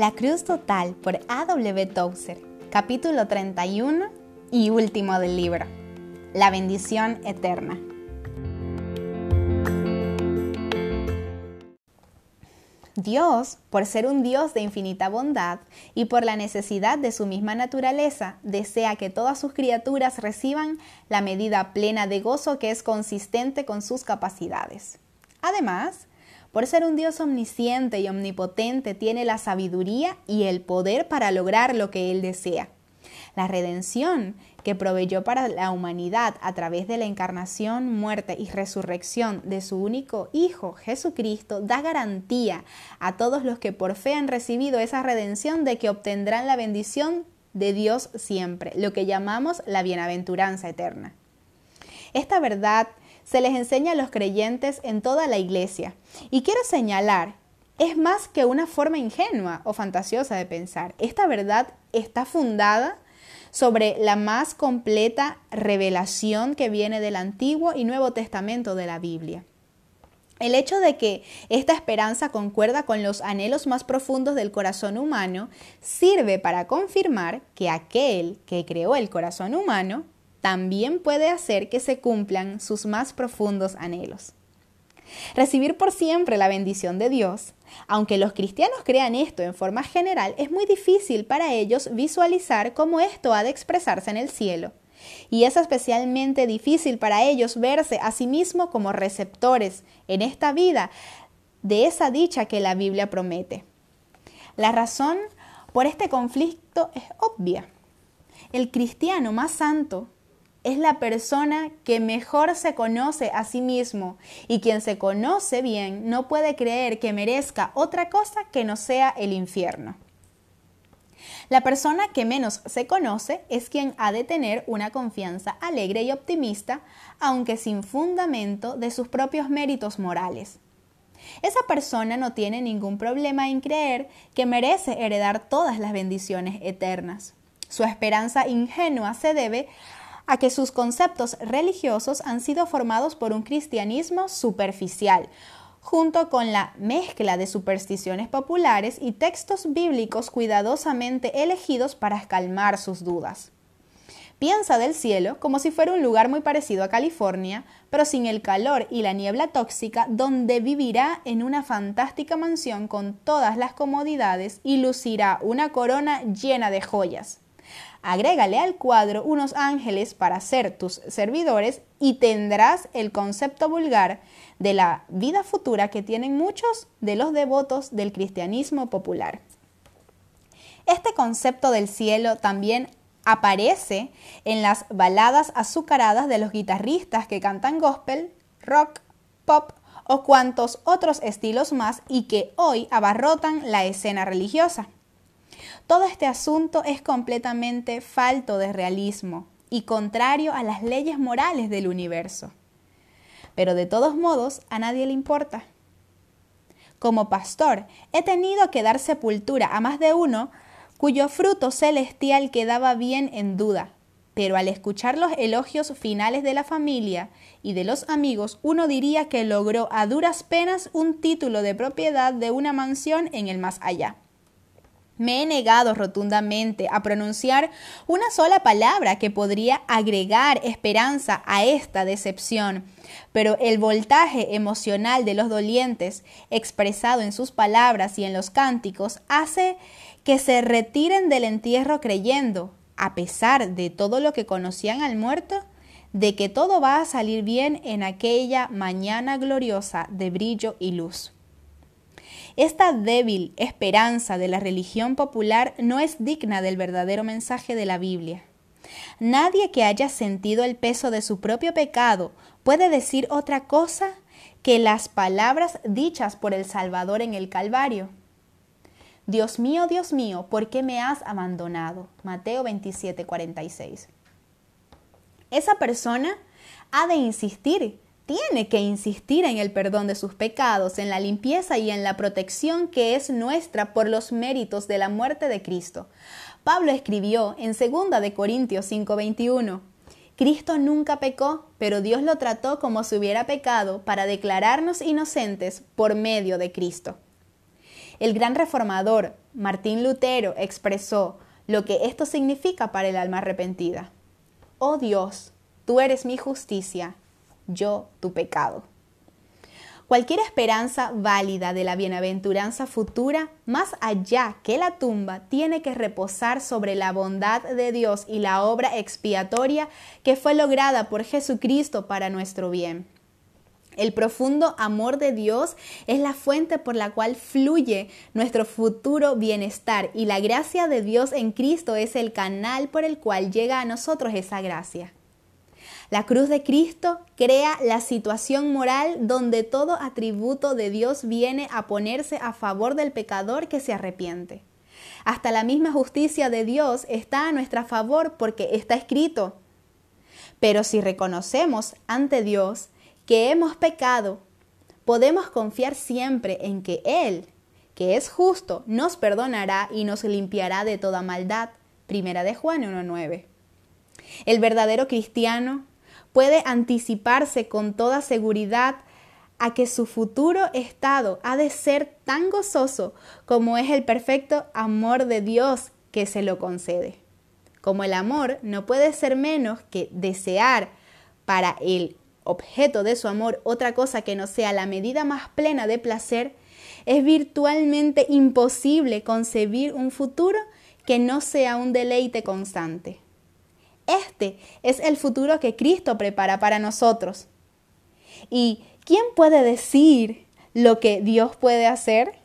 La Cruz Total por A.W. Tozer, capítulo 31 y último del libro. La bendición eterna. Dios, por ser un Dios de infinita bondad y por la necesidad de su misma naturaleza, desea que todas sus criaturas reciban la medida plena de gozo que es consistente con sus capacidades. Además, por ser un Dios omnisciente y omnipotente, tiene la sabiduría y el poder para lograr lo que Él desea. La redención que proveyó para la humanidad a través de la encarnación, muerte y resurrección de su único Hijo, Jesucristo, da garantía a todos los que por fe han recibido esa redención de que obtendrán la bendición de Dios siempre, lo que llamamos la bienaventuranza eterna. Esta verdad se les enseña a los creyentes en toda la iglesia. Y quiero señalar, es más que una forma ingenua o fantasiosa de pensar. Esta verdad está fundada sobre la más completa revelación que viene del Antiguo y Nuevo Testamento de la Biblia. El hecho de que esta esperanza concuerda con los anhelos más profundos del corazón humano sirve para confirmar que aquel que creó el corazón humano también puede hacer que se cumplan sus más profundos anhelos. Recibir por siempre la bendición de Dios, aunque los cristianos crean esto en forma general, es muy difícil para ellos visualizar cómo esto ha de expresarse en el cielo. Y es especialmente difícil para ellos verse a sí mismos como receptores en esta vida de esa dicha que la Biblia promete. La razón por este conflicto es obvia. El cristiano más santo es la persona que mejor se conoce a sí mismo y quien se conoce bien no puede creer que merezca otra cosa que no sea el infierno. La persona que menos se conoce es quien ha de tener una confianza alegre y optimista, aunque sin fundamento de sus propios méritos morales. Esa persona no tiene ningún problema en creer que merece heredar todas las bendiciones eternas. Su esperanza ingenua se debe a que sus conceptos religiosos han sido formados por un cristianismo superficial, junto con la mezcla de supersticiones populares y textos bíblicos cuidadosamente elegidos para calmar sus dudas. Piensa del cielo como si fuera un lugar muy parecido a California, pero sin el calor y la niebla tóxica, donde vivirá en una fantástica mansión con todas las comodidades y lucirá una corona llena de joyas. Agrégale al cuadro unos ángeles para ser tus servidores y tendrás el concepto vulgar de la vida futura que tienen muchos de los devotos del cristianismo popular. Este concepto del cielo también aparece en las baladas azucaradas de los guitarristas que cantan gospel, rock, pop o cuantos otros estilos más y que hoy abarrotan la escena religiosa. Todo este asunto es completamente falto de realismo y contrario a las leyes morales del universo. Pero de todos modos a nadie le importa. Como pastor, he tenido que dar sepultura a más de uno cuyo fruto celestial quedaba bien en duda, pero al escuchar los elogios finales de la familia y de los amigos, uno diría que logró a duras penas un título de propiedad de una mansión en el más allá. Me he negado rotundamente a pronunciar una sola palabra que podría agregar esperanza a esta decepción, pero el voltaje emocional de los dolientes, expresado en sus palabras y en los cánticos, hace que se retiren del entierro creyendo, a pesar de todo lo que conocían al muerto, de que todo va a salir bien en aquella mañana gloriosa de brillo y luz. Esta débil esperanza de la religión popular no es digna del verdadero mensaje de la Biblia. Nadie que haya sentido el peso de su propio pecado puede decir otra cosa que las palabras dichas por el Salvador en el Calvario. Dios mío, Dios mío, ¿por qué me has abandonado? Mateo 27, 46. Esa persona ha de insistir tiene que insistir en el perdón de sus pecados, en la limpieza y en la protección que es nuestra por los méritos de la muerte de Cristo. Pablo escribió en 2 de Corintios 5:21, Cristo nunca pecó, pero Dios lo trató como si hubiera pecado para declararnos inocentes por medio de Cristo. El gran reformador Martín Lutero expresó lo que esto significa para el alma arrepentida. Oh Dios, tú eres mi justicia, yo tu pecado. Cualquier esperanza válida de la bienaventuranza futura, más allá que la tumba, tiene que reposar sobre la bondad de Dios y la obra expiatoria que fue lograda por Jesucristo para nuestro bien. El profundo amor de Dios es la fuente por la cual fluye nuestro futuro bienestar y la gracia de Dios en Cristo es el canal por el cual llega a nosotros esa gracia. La cruz de Cristo crea la situación moral donde todo atributo de Dios viene a ponerse a favor del pecador que se arrepiente. Hasta la misma justicia de Dios está a nuestra favor porque está escrito. Pero si reconocemos ante Dios que hemos pecado, podemos confiar siempre en que Él, que es justo, nos perdonará y nos limpiará de toda maldad. Primera de Juan 1.9. El verdadero cristiano puede anticiparse con toda seguridad a que su futuro estado ha de ser tan gozoso como es el perfecto amor de Dios que se lo concede. Como el amor no puede ser menos que desear para el objeto de su amor otra cosa que no sea la medida más plena de placer, es virtualmente imposible concebir un futuro que no sea un deleite constante. Este es el futuro que Cristo prepara para nosotros. ¿Y quién puede decir lo que Dios puede hacer?